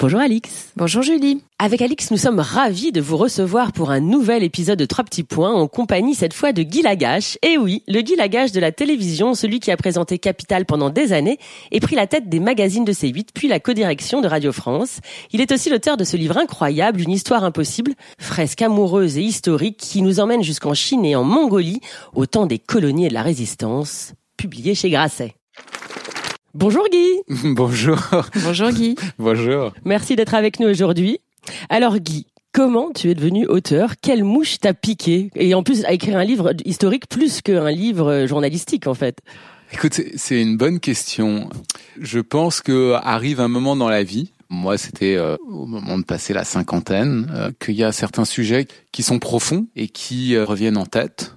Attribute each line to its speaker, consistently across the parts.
Speaker 1: Bonjour Alix.
Speaker 2: Bonjour Julie.
Speaker 1: Avec Alix, nous sommes ravis de vous recevoir pour un nouvel épisode de Trois petits points en compagnie cette fois de Guy Lagache. Et oui, le Guy Lagache de la télévision, celui qui a présenté Capital pendant des années et pris la tête des magazines de C8 puis la codirection de Radio France. Il est aussi l'auteur de ce livre incroyable, Une histoire impossible, fresque amoureuse et historique qui nous emmène jusqu'en Chine et en Mongolie au temps des colonies et de la résistance, publié chez Grasset. Bonjour Guy.
Speaker 3: Bonjour.
Speaker 2: Bonjour Guy.
Speaker 3: Bonjour.
Speaker 1: Merci d'être avec nous aujourd'hui. Alors Guy, comment tu es devenu auteur? Quelle mouche t'a piqué? Et en plus, à écrire un livre historique plus qu'un livre journalistique en fait.
Speaker 3: Écoute, c'est- une bonne question. Je pense que arrive un moment dans la vie. Moi, c'était euh, au moment de passer la cinquantaine, euh, qu'il y a certains sujets qui sont profonds et qui euh, reviennent en tête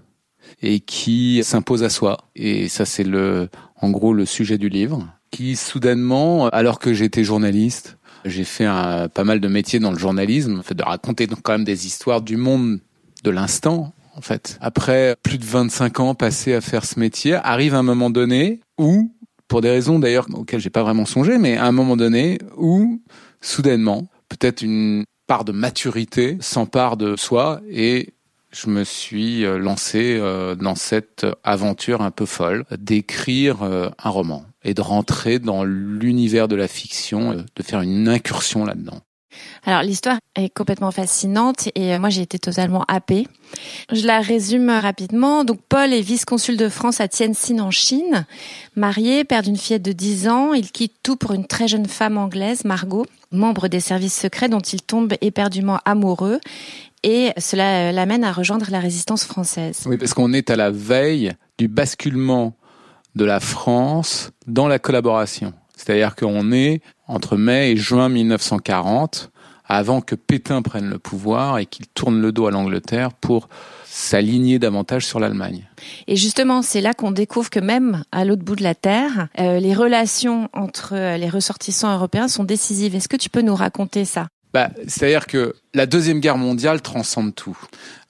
Speaker 3: et qui s'imposent à soi. Et ça, c'est le, en gros, le sujet du livre. Qui soudainement, alors que j'étais journaliste, j'ai fait un, pas mal de métiers dans le journalisme, fait de raconter quand même des histoires du monde de l'instant, en fait. Après plus de 25 ans passés à faire ce métier, arrive un moment donné où, pour des raisons d'ailleurs auxquelles j'ai pas vraiment songé, mais à un moment donné où, soudainement, peut-être une part de maturité s'empare de soi et je me suis euh, lancé euh, dans cette aventure un peu folle d'écrire euh, un roman et de rentrer dans l'univers de la fiction, de faire une incursion là-dedans.
Speaker 2: Alors l'histoire est complètement fascinante et euh, moi j'ai été totalement happée. Je la résume rapidement. Donc Paul est vice-consul de France à Tianjin en Chine. Marié, père d'une fillette de 10 ans, il quitte tout pour une très jeune femme anglaise, Margot, membre des services secrets dont il tombe éperdument amoureux et cela euh, l'amène à rejoindre la résistance française.
Speaker 3: Oui, parce qu'on est à la veille du basculement de la France dans la collaboration. C'est-à-dire qu'on est entre mai et juin 1940, avant que Pétain prenne le pouvoir et qu'il tourne le dos à l'Angleterre pour s'aligner davantage sur l'Allemagne.
Speaker 2: Et justement, c'est là qu'on découvre que même à l'autre bout de la Terre, euh, les relations entre euh, les ressortissants européens sont décisives. Est-ce que tu peux nous raconter ça?
Speaker 3: Bah, C'est-à-dire que la Deuxième Guerre mondiale transcende tout.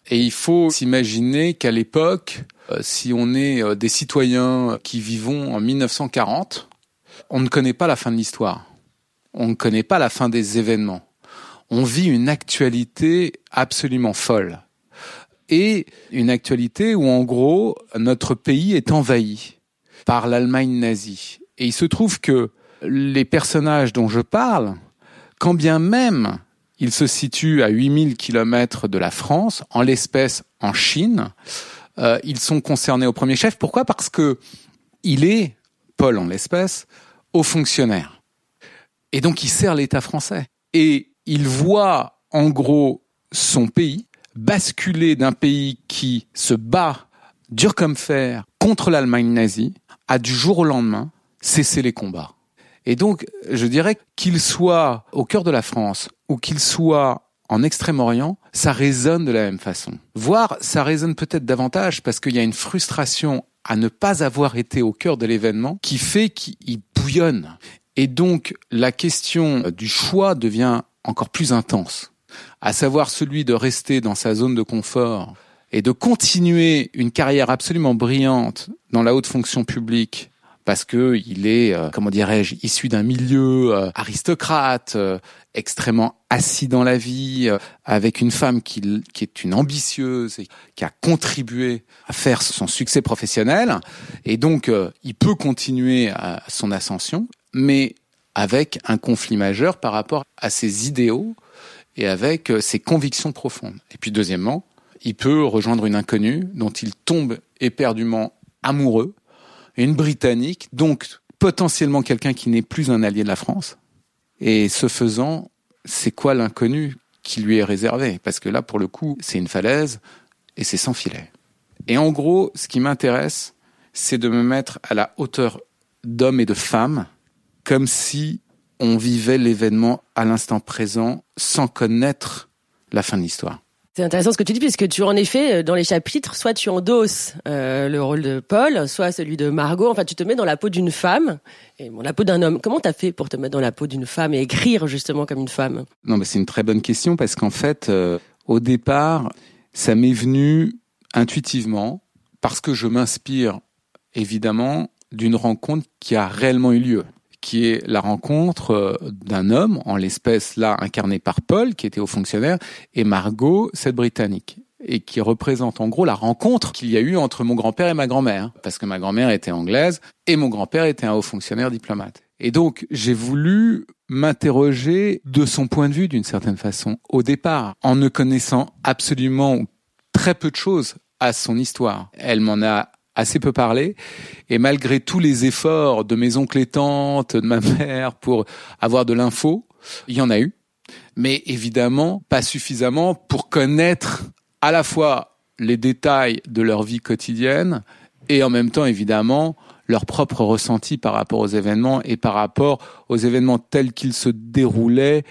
Speaker 3: Et il faut s'imaginer qu'à l'époque, euh, si on est des citoyens qui vivons en 1940, on ne connaît pas la fin de l'histoire. On ne connaît pas la fin des événements. On vit une actualité absolument folle. Et une actualité où, en gros, notre pays est envahi par l'Allemagne nazie. Et il se trouve que les personnages dont je parle, quand bien même ils se situent à 8000 kilomètres de la France, en l'espèce en Chine, euh, ils sont concernés au premier chef. Pourquoi? Parce que il est, Paul en l'espèce, haut fonctionnaire. Et donc il sert l'État français. Et il voit en gros son pays basculer d'un pays qui se bat dur comme fer contre l'Allemagne nazie à du jour au lendemain cesser les combats. Et donc, je dirais qu'il soit au cœur de la France ou qu'il soit en Extrême-Orient, ça résonne de la même façon. Voire, ça résonne peut-être davantage parce qu'il y a une frustration à ne pas avoir été au cœur de l'événement qui fait qu'il bouillonne. Et donc, la question du choix devient encore plus intense. À savoir celui de rester dans sa zone de confort et de continuer une carrière absolument brillante dans la haute fonction publique parce que il est, euh, comment dirais-je, issu d'un milieu euh, aristocrate, euh, extrêmement assis dans la vie, euh, avec une femme qui, qui est une ambitieuse et qui a contribué à faire son succès professionnel, et donc euh, il peut continuer à son ascension, mais avec un conflit majeur par rapport à ses idéaux et avec euh, ses convictions profondes. Et puis deuxièmement, il peut rejoindre une inconnue dont il tombe éperdument amoureux, une Britannique, donc potentiellement quelqu'un qui n'est plus un allié de la France. Et ce faisant, c'est quoi l'inconnu qui lui est réservé? Parce que là, pour le coup, c'est une falaise et c'est sans filet. Et en gros, ce qui m'intéresse, c'est de me mettre à la hauteur d'hommes et de femmes, comme si on vivait l'événement à l'instant présent sans connaître la fin de l'histoire.
Speaker 1: C'est intéressant ce que tu dis puisque tu en effet dans les chapitres soit tu endosses euh, le rôle de Paul, soit celui de Margot. Enfin, tu te mets dans la peau d'une femme et bon, la peau d'un homme. Comment t'as fait pour te mettre dans la peau d'une femme et écrire justement comme une femme?
Speaker 3: Non, mais c'est une très bonne question parce qu'en fait, euh, au départ, ça m'est venu intuitivement parce que je m'inspire évidemment d'une rencontre qui a réellement eu lieu qui est la rencontre euh, d'un homme, en l'espèce là incarné par Paul, qui était haut fonctionnaire, et Margot, cette Britannique et qui représente en gros la rencontre qu'il y a eu entre mon grand-père et ma grand-mère, parce que ma grand-mère était anglaise et mon grand-père était un haut fonctionnaire diplomate. Et donc j'ai voulu m'interroger de son point de vue d'une certaine façon au départ, en ne connaissant absolument très peu de choses à son histoire. Elle m'en a assez peu parlé. Et malgré tous les efforts de mes oncles et tantes, de ma mère pour avoir de l'info, il y en a eu. Mais évidemment, pas suffisamment pour connaître à la fois les détails de leur vie quotidienne et en même temps, évidemment, leur propre ressenti par rapport aux événements et par rapport aux événements tels qu'ils se déroulaient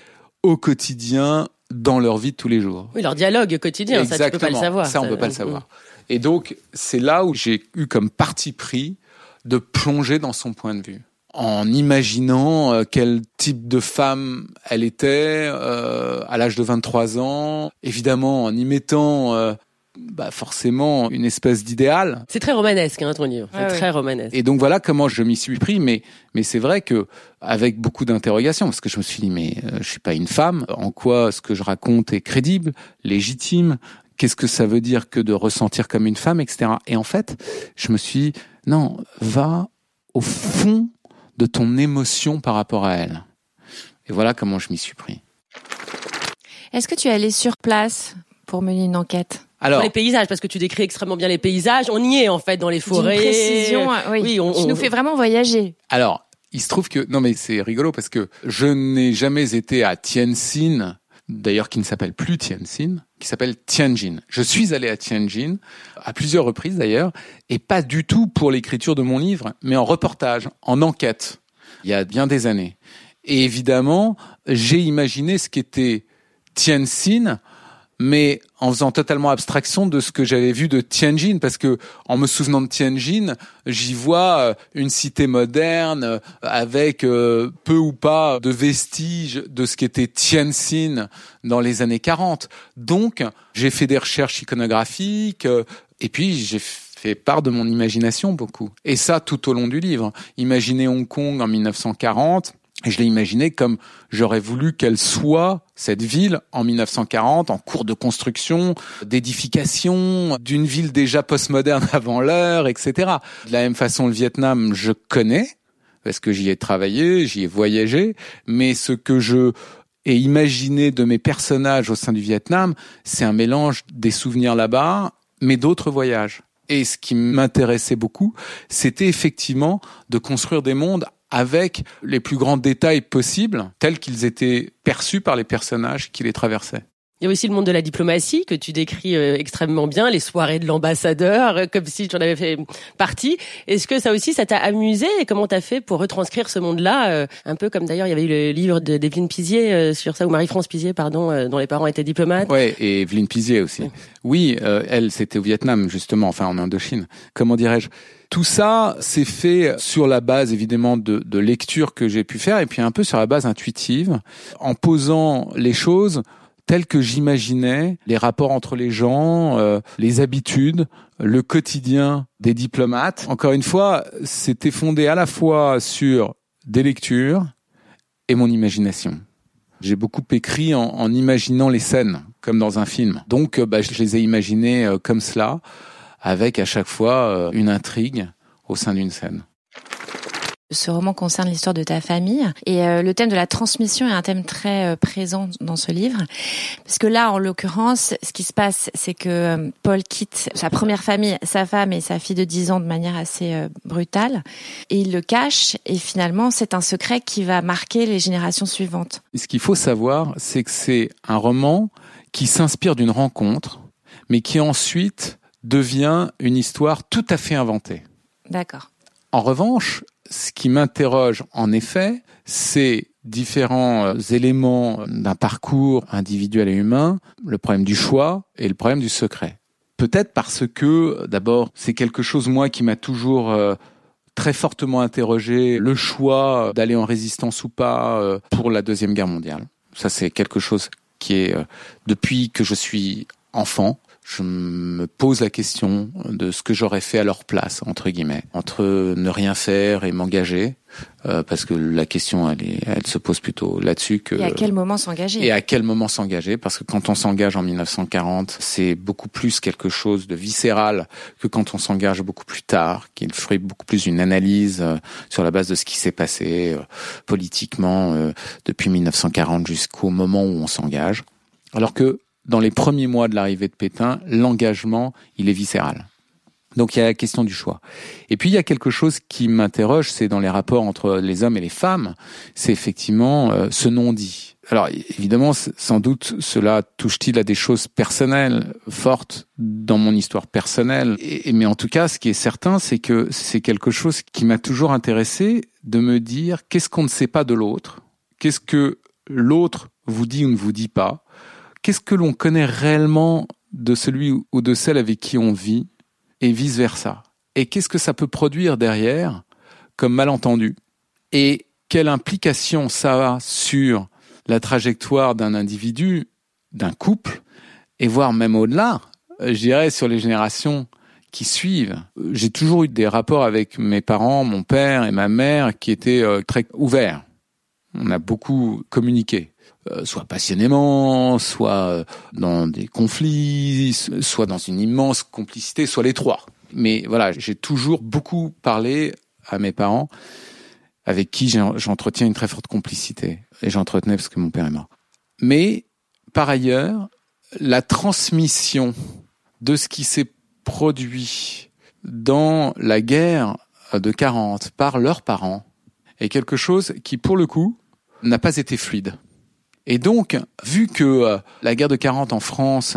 Speaker 3: au quotidien dans leur vie de tous les jours.
Speaker 1: Oui, leur dialogue quotidien, ça, tu peux pas le savoir.
Speaker 3: Ça, on peut pas le savoir. Et donc, c'est là où j'ai eu comme parti pris de plonger dans son point de vue. En imaginant euh, quel type de femme elle était euh, à l'âge de 23 ans, évidemment en y mettant euh, bah forcément une espèce d'idéal.
Speaker 1: C'est très romanesque hein, ton livre, c'est très romanesque.
Speaker 3: Et donc voilà comment je m'y suis pris. Mais mais c'est vrai que avec beaucoup d'interrogations parce que je me suis dit mais je suis pas une femme, en quoi ce que je raconte est crédible, légitime, qu'est-ce que ça veut dire que de ressentir comme une femme, etc. Et en fait, je me suis dit, non, va au fond de ton émotion par rapport à elle. Et voilà comment je m'y suis pris.
Speaker 2: Est-ce que tu es allé sur place pour mener une enquête?
Speaker 1: Alors, pour les paysages, parce que tu décris extrêmement bien les paysages. On y est en fait dans les forêts.
Speaker 2: précision, oui. on, tu nous fais vraiment voyager.
Speaker 3: Alors, il se trouve que non mais c'est rigolo parce que je n'ai jamais été à Tianjin d'ailleurs qui ne s'appelle plus Tianjin, qui s'appelle Tianjin. Je suis allé à Tianjin, à plusieurs reprises d'ailleurs, et pas du tout pour l'écriture de mon livre, mais en reportage, en enquête, il y a bien des années. Et évidemment, j'ai imaginé ce qu'était Tianjin mais en faisant totalement abstraction de ce que j'avais vu de Tianjin, parce que en me souvenant de Tianjin, j'y vois euh, une cité moderne euh, avec euh, peu ou pas de vestiges de ce qu'était Tianjin dans les années 40. Donc, j'ai fait des recherches iconographiques et puis j'ai fait part de mon imagination beaucoup. Et ça tout au long du livre. Imaginez Hong Kong en 1940 et je l'ai imaginé comme j'aurais voulu qu'elle soit, cette ville, en 1940, en cours de construction, d'édification, d'une ville déjà postmoderne avant l'heure, etc. De la même façon, le Vietnam, je connais, parce que j'y ai travaillé, j'y ai voyagé, mais ce que je ai imaginé de mes personnages au sein du Vietnam, c'est un mélange des souvenirs là-bas, mais d'autres voyages. Et ce qui m'intéressait beaucoup, c'était effectivement de construire des mondes avec les plus grands détails possibles, tels qu'ils étaient perçus par les personnages qui les traversaient.
Speaker 1: Il y a aussi le monde de la diplomatie que tu décris euh, extrêmement bien, les soirées de l'ambassadeur, euh, comme si tu en avais fait partie. Est-ce que ça aussi, ça t'a amusé et comment t'as fait pour retranscrire ce monde-là euh, Un peu comme d'ailleurs, il y avait eu le livre d'Evelyne Pizier sur ça, ou Marie-France Pizier, pardon, dont les parents étaient diplomates.
Speaker 3: Ouais, et Evelyne Pizier aussi. Oui, elle, c'était au Vietnam justement, enfin en Indochine. Comment dirais-je? Tout ça s'est fait sur la base évidemment de, de lectures que j'ai pu faire et puis un peu sur la base intuitive, en posant les choses tel que j'imaginais les rapports entre les gens, euh, les habitudes, le quotidien des diplomates. Encore une fois, c'était fondé à la fois sur des lectures et mon imagination. J'ai beaucoup écrit en, en, imaginant les scènes, comme dans un film. Donc, euh, bah, je les ai imaginées euh, comme cela, avec à chaque fois une intrigue au sein d'une scène.
Speaker 2: Ce roman concerne l'histoire de ta famille et euh, le thème de la transmission est un thème très euh, présent dans ce livre parce que là en l'occurrence ce qui se passe c'est que euh, Paul quitte sa première famille, sa femme et sa fille de 10 ans de manière assez brutale et il le cache et finalement c'est un secret qui va marquer les générations suivantes.
Speaker 3: Ce qu'il faut savoir c'est que c'est un roman qui s'inspire d'une rencontre mais qui ensuite devient une histoire tout à fait inventée.
Speaker 2: D'accord.
Speaker 3: En revanche, ce qui m'interroge en effet, c'est différents euh, éléments d'un parcours individuel et humain, le problème du choix et le problème du secret. Peut-être parce que, d'abord, c'est quelque chose, moi, qui m'a toujours euh, très fortement interrogé, le choix d'aller en résistance ou pas euh, pour la Deuxième Guerre mondiale. Ça, c'est quelque chose qui est, depuis que je suis enfant, je me pose la question de ce que j'aurais fait à leur place, entre guillemets, entre ne rien faire et m'engager, euh, parce que la question, elle, est, elle se pose plutôt là-dessus que.
Speaker 2: Et à quel moment s'engager?
Speaker 3: Et à quel moment s'engager? Parce que quand on s'engage en 1940, c'est beaucoup plus quelque chose de viscéral que quand on s'engage beaucoup plus tard, qui est fruit beaucoup plus d'une analyse euh, sur la base de ce qui s'est passé euh, politiquement depuis 1940 jusqu'au moment où on s'engage. Alors que dans les premiers mois de l'arrivée de Pétain, l'engagement, il est viscéral. Donc il y a la question du choix. Et puis il y a quelque chose qui m'interroge, c'est dans les rapports entre les hommes et les femmes, c'est effectivement euh, ce non-dit. Alors évidemment, sans doute, cela touche-t-il à des choses personnelles, fortes dans mon histoire personnelle. Mais en tout cas, ce qui est certain, c'est que c'est quelque chose qui m'a toujours intéressé de me dire qu'est-ce qu'on ne sait pas de l'autre, qu'est-ce que l'autre vous dit ou ne vous dit pas, qu'est-ce que l'on connaît réellement de celui ou de celle avec qui on vit et vice-versa? Et qu'est-ce que ça peut produire derrière comme malentendu? Et quelle implication ça a sur la trajectoire d'un individu, d'un couple, et voire même au-delà, je dirais sur les générations qui suivent? J'ai toujours eu des rapports avec mes parents, mon père et ma mère qui étaient euh, très ouverts. On a beaucoup communiqué. Euh, soit passionnément, soit euh, dans des conflits, soit dans une immense complicité, soit les trois. Mais voilà, j'ai toujours beaucoup parlé à mes parents, avec qui j'entretiens une très forte complicité. Et j'entretenais parce que mon père est mort. Mais, par ailleurs, la transmission de ce qui s'est produit dans la guerre de 40 par leurs parents est quelque chose qui, pour le coup, n'a pas été fluide. Et donc, vu que euh, la guerre de 40 en France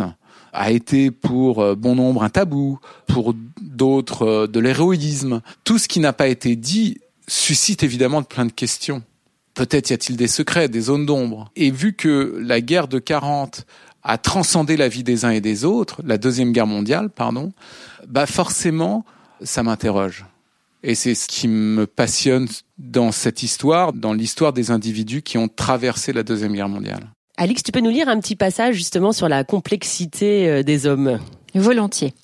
Speaker 3: a été pour euh, bon nombre un tabou, pour d'autres euh, de l'héroïsme, tout ce qui n'a pas été dit suscite évidemment plein de questions. Peut-être y a-t-il des secrets, des zones d'ombre. Et vu que la guerre de 40 a transcendé la vie des uns et des autres, la deuxième guerre mondiale, pardon, bah forcément, ça m'interroge. Et c'est ce qui me passionne dans cette histoire, dans l'histoire des individus qui ont traversé la Deuxième Guerre mondiale.
Speaker 1: Alix, tu peux nous lire un petit passage justement sur la complexité euh, des hommes
Speaker 2: Volontiers.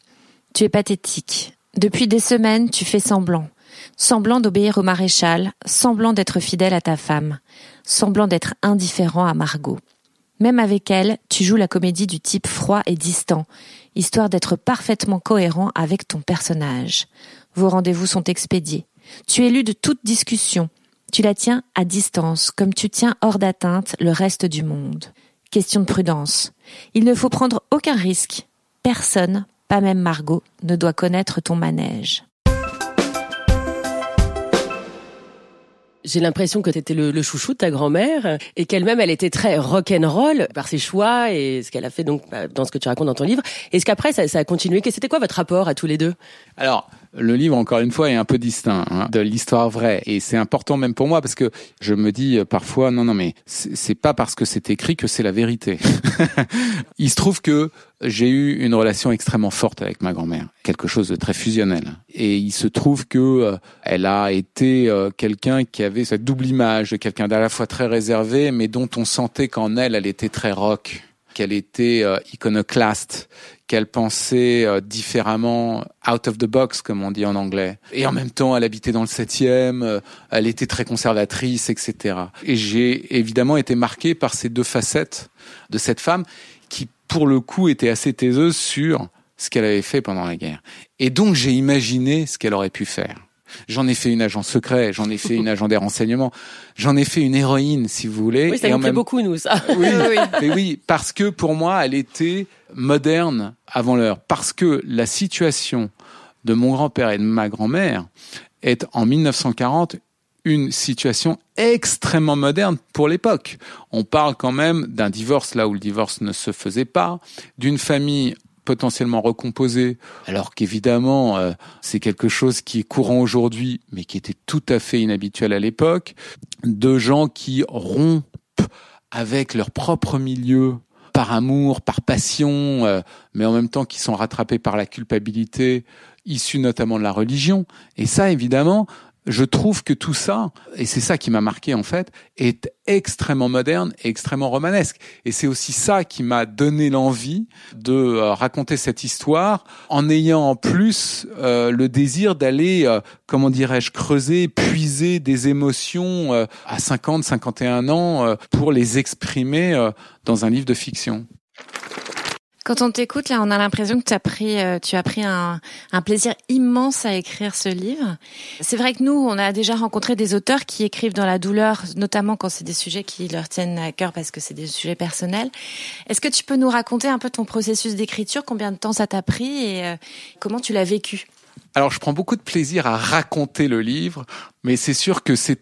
Speaker 2: Tu es pathétique. Depuis des semaines, tu fais semblant. Semblant d'obéir au maréchal, semblant d'être fidèle à ta femme, semblant d'être indifférent à Margot. Même avec elle, tu joues la comédie du type froid et distant, histoire d'être parfaitement cohérent avec ton personnage. Vos rendez-vous sont expédiés. Tu es lu de toute discussion. Tu la tiens à distance, comme tu tiens hors d'atteinte le reste du monde. Question de prudence. Il ne faut prendre aucun risque. Personne, pas même Margot, ne doit connaître ton manège.
Speaker 1: J'ai l'impression que tu étais le, chouchou de ta grand-mère et qu'elle-même, elle était très rock'n'roll par ses choix et ce qu'elle a fait donc bah, dans ce que tu racontes dans ton livre. Est-ce qu'après, ça, ça a continué? C'était quoi votre rapport à tous les deux?
Speaker 3: Alors, le livre, encore une fois, est un peu distinct hein, de l'histoire vraie. Et c'est important même pour moi parce que je me dis euh, parfois, non, non, mais c'est pas parce que c'est écrit que c'est la vérité. Il se trouve que j'ai eu une relation extrêmement forte avec ma grand-mère, quelque chose de très fusionnel. Et il se trouve que euh, elle a été euh, quelqu'un qui avait cette double image de quelqu'un d'à la fois très réservé, mais dont on sentait qu'en elle, elle était très rock qu'elle était iconoclaste, qu'elle pensait euh, différemment, out of the box, comme on dit en anglais. Et en même temps, elle habitait dans le septième, euh, elle était très conservatrice, etc. Et j'ai évidemment été marqué par ces deux facettes de cette femme qui, pour le coup, était assez taiseuse sur ce qu'elle avait fait pendant la guerre. Et donc, j'ai imaginé ce qu'elle aurait pu faire. J'en ai fait une agent secret, j'en ai fait une agent des renseignements, j'en ai fait une héroïne, si vous voulez.
Speaker 1: Oui, ça nous plaît beaucoup, nous, ça.
Speaker 3: Oui, oui. Mais oui, parce que pour moi, elle était moderne avant l'heure. Parce que la situation de mon grand-père et de ma grand-mère est en 1940 une situation extrêmement moderne pour l'époque. On parle quand même d'un divorce là où le divorce ne se faisait pas, d'une famille potentiellement recomposés, alors qu'évidemment euh, c'est quelque chose qui est courant aujourd'hui, mais qui était tout à fait inhabituel à l'époque, de gens qui rompent avec leur propre milieu par amour, par passion, euh, mais en même temps qui sont rattrapés par la culpabilité issue notamment de la religion. Et ça, évidemment, je trouve que tout ça, et c'est ça qui m'a marqué en fait, est extrêmement moderne et extrêmement romanesque. Et c'est aussi ça qui m'a donné l'envie de euh, raconter cette histoire en ayant en plus euh, le désir d'aller, euh, comment dirais-je, creuser, puiser des émotions à 50, 51 ans pour les exprimer dans un livre de fiction.
Speaker 2: Quand on t'écoute, là, on a l'impression que tu as pris, euh, tu as pris un, un, plaisir immense à écrire ce livre. C'est vrai que nous, on a déjà rencontré des auteurs qui écrivent dans la douleur, notamment quand c'est des sujets qui leur tiennent à cœur parce que c'est des sujets personnels. Est-ce que tu peux nous raconter un peu ton processus d'écriture, combien de temps ça t'a pris et euh, comment tu l'as vécu?
Speaker 3: Alors, je prends beaucoup de plaisir à raconter le livre, mais c'est sûr que c'est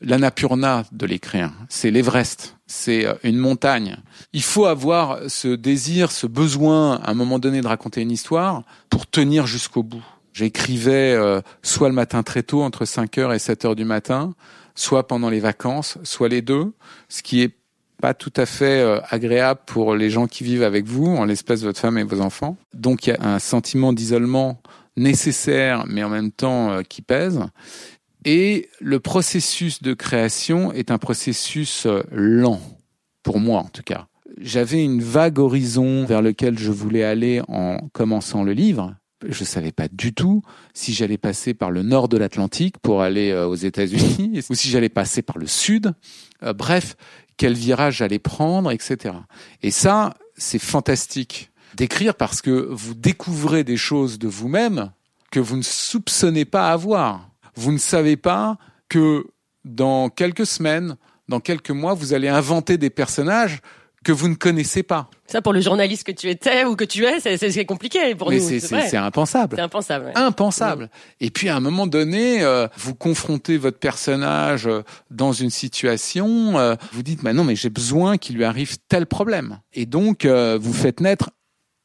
Speaker 3: l'anapurna de l'écrire. C'est l'Everest. C'est euh, une montagne. Il faut avoir ce désir, ce besoin, à un moment donné, de raconter une histoire pour tenir jusqu'au bout. J'écrivais euh, soit le matin très tôt, entre 5h et 7h du matin, soit pendant les vacances, soit les deux, ce qui est pas tout à fait euh, agréable pour les gens qui vivent avec vous, en l'espèce votre femme et vos enfants. Donc il y a un sentiment d'isolement nécessaire, mais en même temps euh, qui pèse. Et le processus de création est un processus euh, lent, pour moi en tout cas. J'avais une vague horizon vers lequel je voulais aller en commençant le livre. Je savais pas du tout si j'allais passer par le nord de l'Atlantique pour aller euh, aux États-Unis ou si j'allais passer par le sud. bref, quel virage j'allais prendre, etc. Et ça, c'est fantastique d'écrire parce que vous découvrez des choses de vous-même que vous ne soupçonnez pas avoir. Vous ne savez pas que dans quelques semaines, dans quelques mois, vous allez inventer des personnages que vous ne connaissez pas.
Speaker 1: Ça, pour le journaliste que tu étais ou que tu es, c'est compliqué pour
Speaker 3: Mais
Speaker 1: nous.
Speaker 3: C'est impensable.
Speaker 1: C'est impensable.
Speaker 3: Impensable. Et puis, à un moment donné, euh, vous confrontez votre personnage euh, dans une situation, euh, vous dites, bah non, mais j'ai besoin qu'il lui arrive tel problème. Et donc, vous faites naître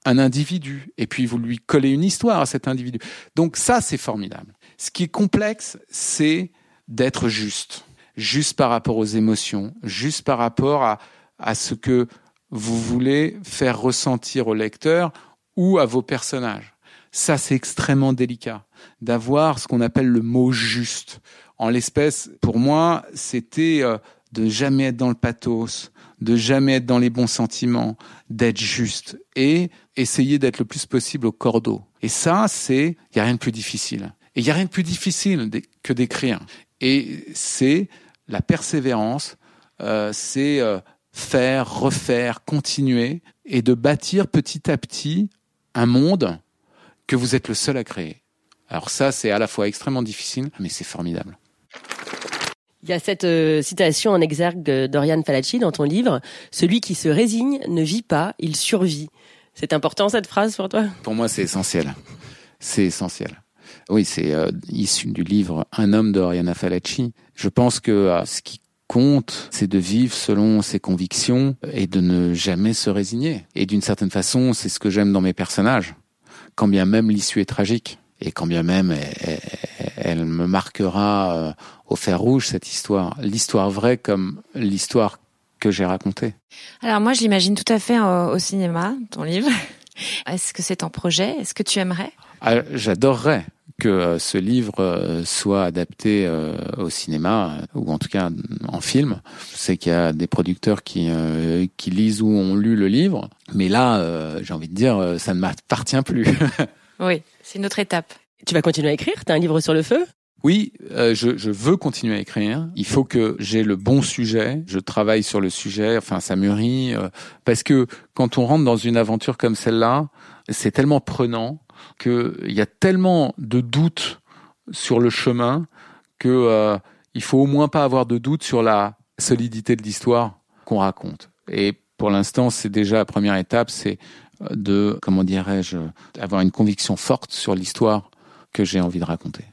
Speaker 3: un individu et puis vous lui collez une histoire à cet individu. Donc ça, c'est formidable. Ce qui est complexe, c'est d'être juste. Juste par rapport aux émotions, juste par rapport à, à ce que vous voulez faire ressentir au lecteur ou à vos personnages. Ça, c'est extrêmement délicat d'avoir ce qu'on appelle le mot juste. En l'espèce, pour moi, c'était euh, de jamais être dans le pathos, de jamais être dans les bons sentiments, d'être juste et essayer d'être le plus possible au cordeau. Et ça, c'est, il y a rien de plus difficile. Et il y a rien de plus difficile que d'écrire. Et c'est la persévérance, euh, c'est euh, faire, refaire, continuer et de bâtir petit à petit un monde que vous êtes le seul à créer. Alors ça, c'est à la fois extrêmement difficile, mais c'est formidable.
Speaker 1: Il y a cette euh, citation en exergue d'Oriane Falacci dans ton livre Celui qui se résigne ne vit pas, il survit. C'est important cette phrase pour toi?
Speaker 3: Pour moi, c'est essentiel. C'est essentiel. Oui, c'est euh, issu du livre Un homme d'Oriana Falacci. Je pense que euh, ce qui compte, c'est de vivre selon ses convictions et de ne jamais se résigner. Et d'une certaine façon, c'est ce que j'aime dans mes personnages, quand bien même l'issue est tragique et quand bien même elle, me marquera euh, au fer rouge cette histoire, l'histoire vraie comme l'histoire que j'ai racontée.
Speaker 2: Alors moi, je l'imagine tout à fait au, cinéma, ton livre. Est-ce que c'est en projet? Est-ce que tu aimerais?
Speaker 3: Ah, J'adorerais que euh, ce livre euh, soit adapté au cinéma ou en tout cas en film. Je sais qu'il y a des producteurs qui qui lisent ou ont lu le livre, mais là, j'ai envie de dire, ça ne m'appartient plus.
Speaker 2: Oui, c'est une autre étape.
Speaker 1: Tu vas continuer à écrire? Tu as un livre sur le feu?
Speaker 3: Oui, euh, je, je, veux continuer à écrire. Il faut que j'ai le bon sujet. Je travaille sur le sujet. Enfin, ça mûrit. Euh, parce que quand on rentre dans une aventure comme celle-là, c'est tellement prenant qu'il y a tellement de doutes sur le chemin que euh, il faut au moins pas avoir de doute sur la solidité de l'histoire qu'on raconte. Et pour l'instant, c'est déjà la première étape. C'est de, comment dirais-je, avoir une conviction forte sur l'histoire que j'ai envie de raconter.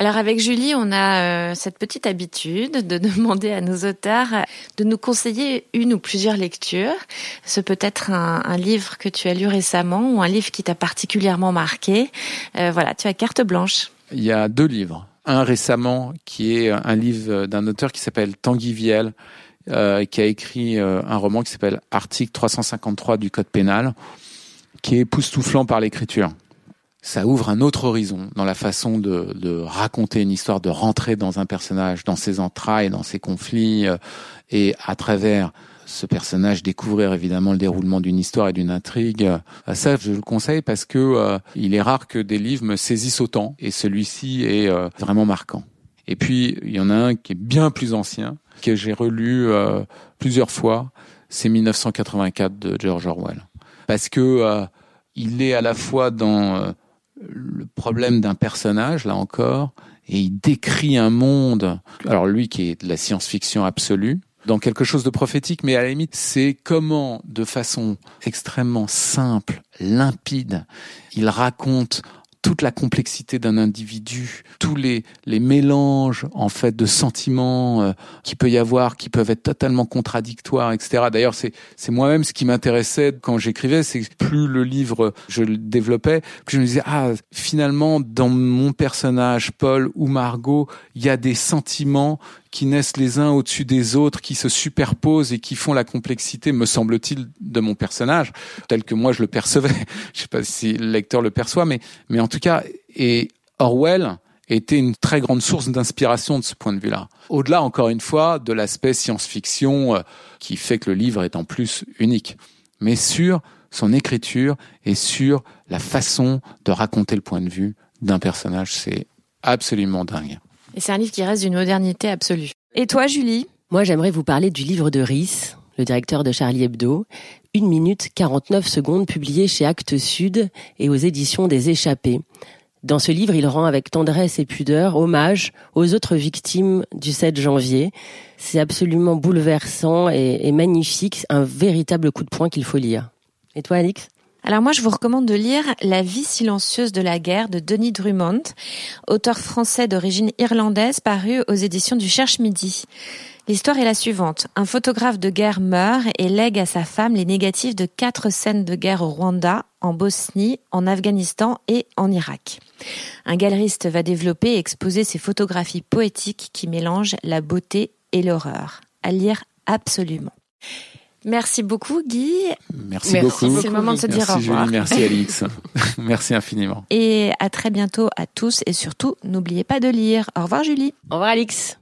Speaker 2: Alors avec Julie, on a euh, cette petite habitude de demander à nos auteurs de nous conseiller une ou plusieurs lectures. Ce peut être un, livre que tu as lu récemment ou un livre qui t'a particulièrement marqué. Euh, voilà, tu as carte blanche.
Speaker 3: Il y a deux livres. Un récemment qui est un livre d'un auteur qui s'appelle Tanguy Viel, euh, qui a écrit un roman qui s'appelle Article 353 du Code pénal, qui est époustouflant par l'écriture ça ouvre un autre horizon dans la façon de, de, raconter une histoire, de rentrer dans un personnage, dans ses entrailles, dans ses conflits, euh, et à travers ce personnage découvrir évidemment le déroulement d'une histoire et d'une intrigue. Euh, ça, je le conseille parce que euh, il est rare que des livres me saisissent autant, et celui-ci est vraiment marquant. Et puis il y en a un qui est bien plus ancien, que j'ai relu plusieurs fois, c'est 1984 de George Orwell, parce que il est à la fois dans le problème d'un personnage, là encore, et il décrit un monde, alors lui qui est de la science-fiction absolue, dans quelque chose de prophétique, mais à la limite, c'est comment, de façon extrêmement simple, limpide, il raconte toute la complexité d'un individu, tous les, les mélanges en fait de sentiments euh, qui peut y avoir, qui peuvent être totalement contradictoires, etc. D'ailleurs, c'est c'est moi-même ce qui m'intéressait quand j'écrivais, c'est plus le livre je le développais, plus je me disais ah finalement dans mon personnage Paul ou Margot, il y a des sentiments qui naissent les uns au-dessus des autres, qui se superposent et qui font la complexité, me semble-t-il, de mon personnage, tel que moi je le percevais. je sais pas si le lecteur le perçoit, mais, mais en tout cas, et Orwell était une très grande source d'inspiration de ce point de vue-là. Au-delà, encore une fois, de l'aspect science-fiction euh, qui fait que le livre est en plus unique, mais sur son écriture et sur la façon de raconter le point de vue d'un personnage, c'est absolument dingue.
Speaker 2: Et c'est un livre qui reste d'une modernité absolue. Et toi, Julie?
Speaker 1: Moi, j'aimerais vous parler du livre de Rhys, le directeur de Charlie Hebdo. Une minute 49 secondes publié chez Actes Sud et aux éditions des Échappés. Dans ce livre, il rend avec tendresse et pudeur hommage aux autres victimes du 7 janvier. C'est absolument bouleversant et, et magnifique, un véritable coup de poing qu'il faut lire. Et toi, Alix?
Speaker 2: Alors moi, je vous recommande de lire La vie silencieuse de la guerre de Denis Drummond, auteur français d'origine irlandaise paru aux éditions du Cherche Midi. L'histoire est la suivante. Un photographe de guerre meurt et lègue à sa femme les négatifs de quatre scènes de guerre au Rwanda, en Bosnie, en Afghanistan et en Irak. Un galeriste va développer et exposer ses photographies poétiques qui mélangent la beauté et l'horreur. À lire absolument. Merci beaucoup Guy.
Speaker 3: Merci, beaucoup.
Speaker 2: C'est le moment de se dire
Speaker 3: au
Speaker 2: revoir.
Speaker 3: merci Alix. merci infiniment.
Speaker 2: Et à très bientôt à tous et surtout n'oubliez pas de lire. Au revoir Julie.
Speaker 1: Au revoir Alix.